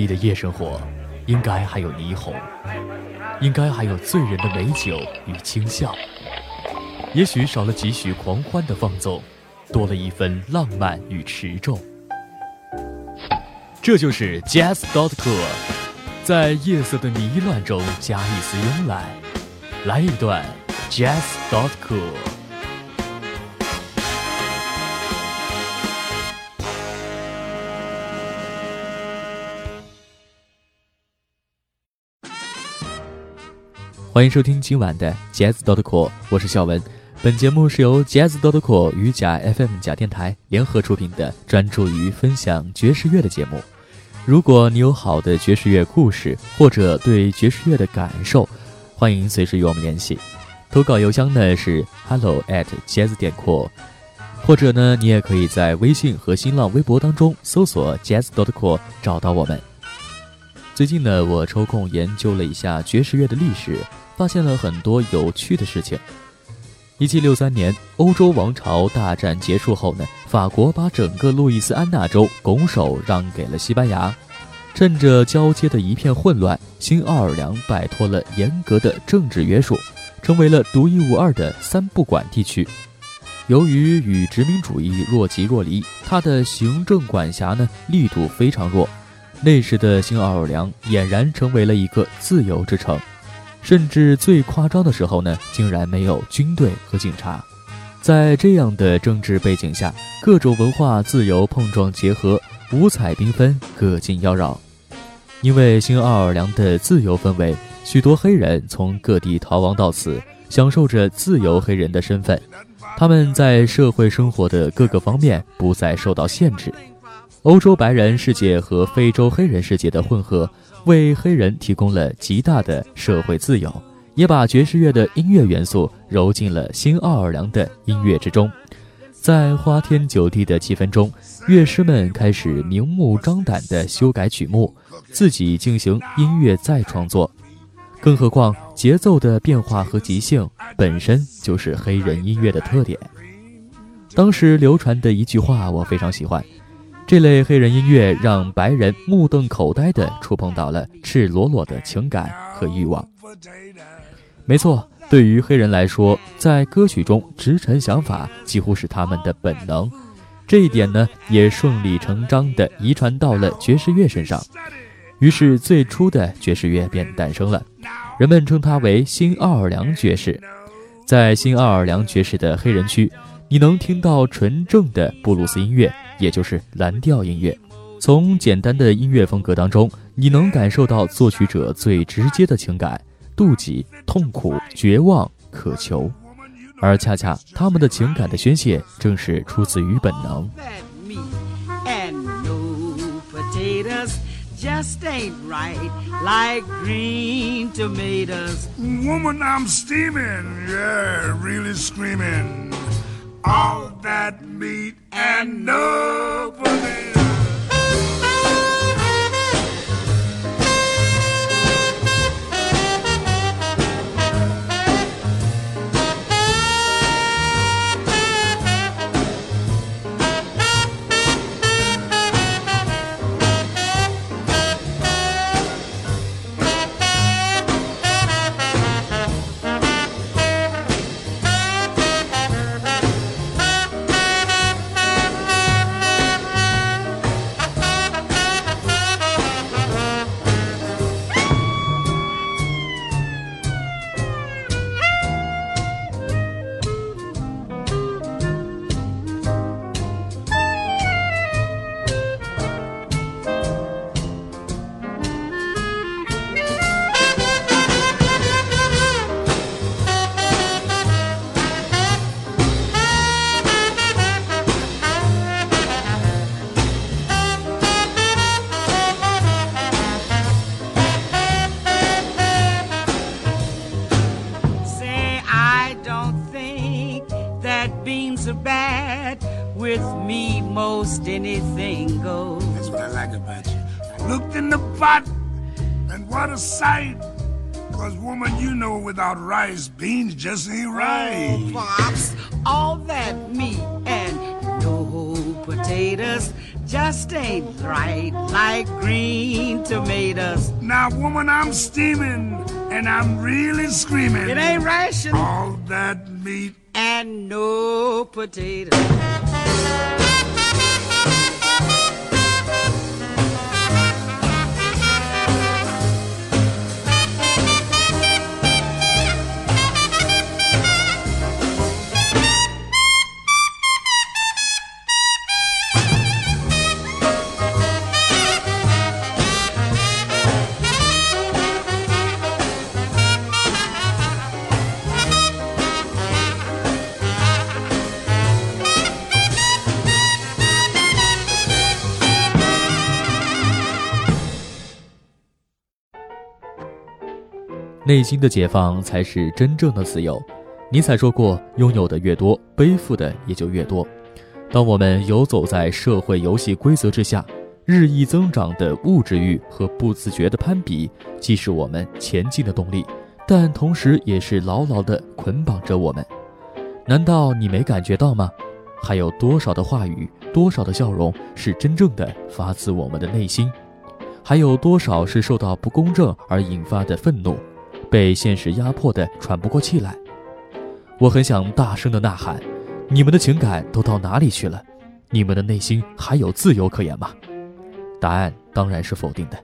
你的夜生活应该还有霓虹，应该还有醉人的美酒与轻笑，也许少了几许狂欢的放纵，多了一份浪漫与持重。这就是 Jazz dot cool，在夜色的迷乱中加一丝慵懒，来一段 Jazz dot cool。欢迎收听今晚的 Jazz dot cool，我是小文。本节目是由 Jazz dot cool 与假 FM 假电台联合出品的，专注于分享爵士乐的节目。如果你有好的爵士乐故事，或者对爵士乐的感受，欢迎随时与我们联系。投稿邮箱呢是 hello at jazz 点 cool，或者呢你也可以在微信和新浪微博当中搜索 Jazz dot cool 找到我们。最近呢，我抽空研究了一下爵士乐的历史。发现了很多有趣的事情。一七六三年，欧洲王朝大战结束后呢，法国把整个路易斯安那州拱手让给了西班牙。趁着交接的一片混乱，新奥尔良摆脱了严格的政治约束，成为了独一无二的三不管地区。由于与殖民主义若即若离，它的行政管辖呢力度非常弱。那时的新奥尔良俨然成为了一个自由之城。甚至最夸张的时候呢，竟然没有军队和警察。在这样的政治背景下，各种文化自由碰撞结合，五彩缤纷，各尽妖娆。因为新奥尔良的自由氛围，许多黑人从各地逃亡到此，享受着自由黑人的身份。他们在社会生活的各个方面不再受到限制。欧洲白人世界和非洲黑人世界的混合。为黑人提供了极大的社会自由，也把爵士乐的音乐元素揉进了新奥尔良的音乐之中。在花天酒地的气氛中，乐师们开始明目张胆地修改曲目，自己进行音乐再创作。更何况，节奏的变化和即兴本身就是黑人音乐的特点。当时流传的一句话，我非常喜欢。这类黑人音乐让白人目瞪口呆地触碰到了赤裸裸的情感和欲望。没错，对于黑人来说，在歌曲中直陈想法几乎是他们的本能。这一点呢，也顺理成章地遗传到了爵士乐身上。于是，最初的爵士乐便诞生了，人们称它为新奥尔良爵士。在新奥尔良爵士的黑人区，你能听到纯正的布鲁斯音乐。也就是蓝调音乐，从简单的音乐风格当中，你能感受到作曲者最直接的情感：妒忌、痛苦、绝望、渴求。而恰恰他们的情感的宣泄，正是出自于本能。all that and nobody. Sight. Cause woman, you know without rice, beans just ain't right. Oh, Pops, all that meat and no potatoes just ain't right like green tomatoes. Now, woman, I'm steaming and I'm really screaming. It ain't ration All that meat. and no potatoes. “内心的解放才是真正的自由。”尼采说过：“拥有的越多，背负的也就越多。”当我们游走在社会游戏规则之下，日益增长的物质欲和不自觉的攀比，既是我们前进的动力，但同时也是牢牢地捆绑着我们。难道你没感觉到吗？还有多少的话语，多少的笑容是真正的发自我们的内心？还有多少是受到不公正而引发的愤怒，被现实压迫的喘不过气来？我很想大声的呐喊。你们的情感都到哪里去了？你们的内心还有自由可言吗？答案当然是否定的。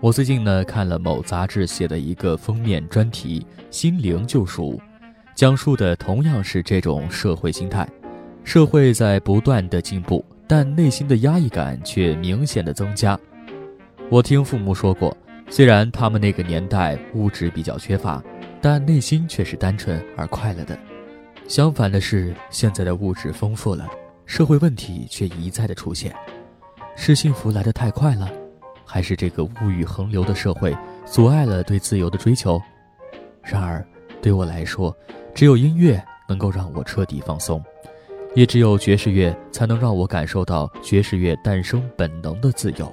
我最近呢看了某杂志写的一个封面专题《心灵救赎》，讲述的同样是这种社会心态。社会在不断的进步，但内心的压抑感却明显的增加。我听父母说过，虽然他们那个年代物质比较缺乏，但内心却是单纯而快乐的。相反的是，现在的物质丰富了，社会问题却一再的出现。是幸福来得太快了，还是这个物欲横流的社会阻碍了对自由的追求？然而，对我来说，只有音乐能够让我彻底放松，也只有爵士乐才能让我感受到爵士乐诞生本能的自由。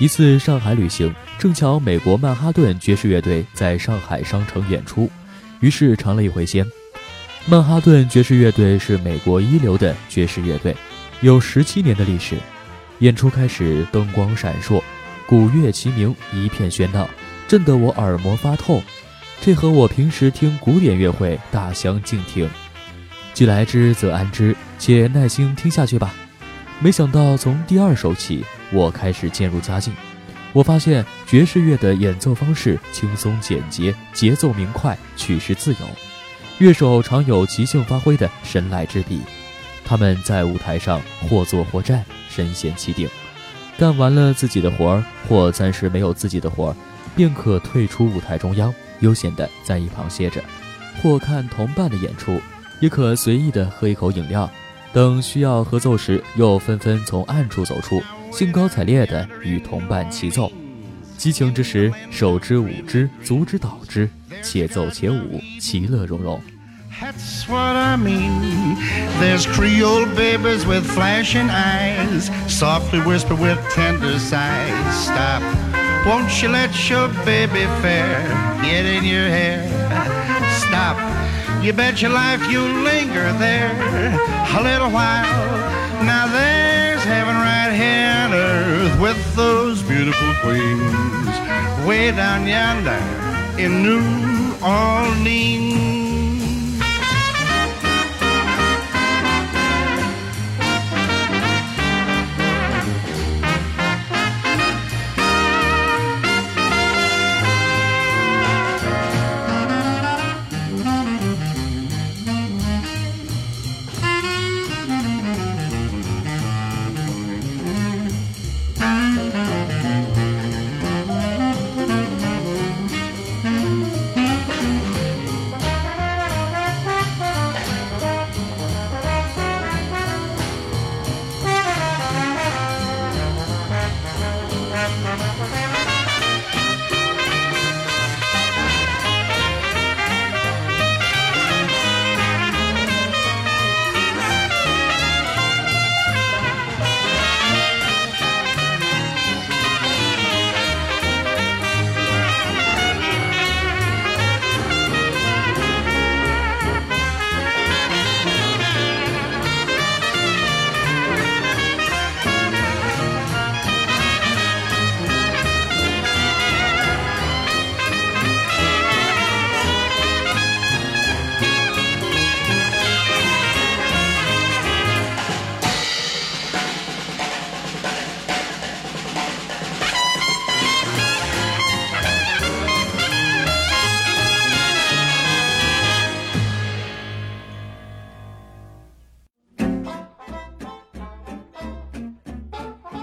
一次上海旅行，正巧美国曼哈顿爵士乐队在上海商城演出，于是尝了一回鲜。曼哈顿爵士乐队是美国一流的爵士乐队，有十七年的历史。演出开始，灯光闪烁，鼓乐齐鸣，一片喧闹，震得我耳膜发痛。这和我平时听古典乐会大相径庭。既来之则安之，且耐心听下去吧。没想到从第二首起。我开始渐入佳境，我发现爵士乐的演奏方式轻松简洁，节奏明快，曲式自由，乐手常有即兴发挥的神来之笔。他们在舞台上或坐或站，身陷其定，干完了自己的活儿，或暂时没有自己的活儿，便可退出舞台中央，悠闲地在一旁歇着，或看同伴的演出，也可随意地喝一口饮料，等需要合奏时，又纷纷从暗处走出。兴高采烈地与同伴齐奏，激情之时，手之舞之，足之蹈之，且奏且舞，其乐融融。That's what I mean. There's Creole babies with flashing eyes, softly whisper with tender sighs. Stop. Won't you let your baby fair get in your hair? Stop. You bet your life you'll linger there a little while. Now there's heaven right here on earth with those beautiful queens way down yonder in New Orleans. “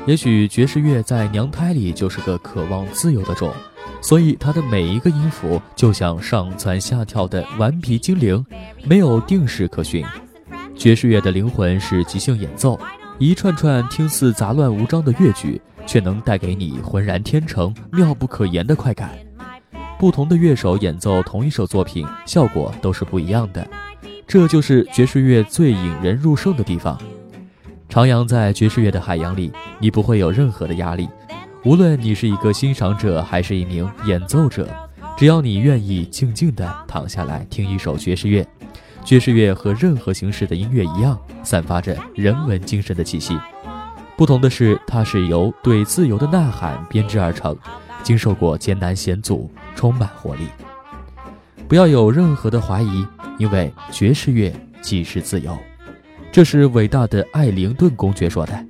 也许爵士乐在娘胎里就是个渴望自由的种，所以它的每一个音符就像上蹿下跳的顽皮精灵，没有定式可循。爵士乐的灵魂是即兴演奏，一串串听似杂乱无章的乐句，却能带给你浑然天成、妙不可言的快感。不同的乐手演奏同一首作品，效果都是不一样的。这就是爵士乐最引人入胜的地方。徜徉在爵士乐的海洋里，你不会有任何的压力。无论你是一个欣赏者还是一名演奏者，只要你愿意静静地躺下来听一首爵士乐。爵士乐和任何形式的音乐一样，散发着人文精神的气息。不同的是，它是由对自由的呐喊编织而成，经受过艰难险阻，充满活力。不要有任何的怀疑，因为爵士乐即是自由。这是伟大的艾灵顿公爵说的。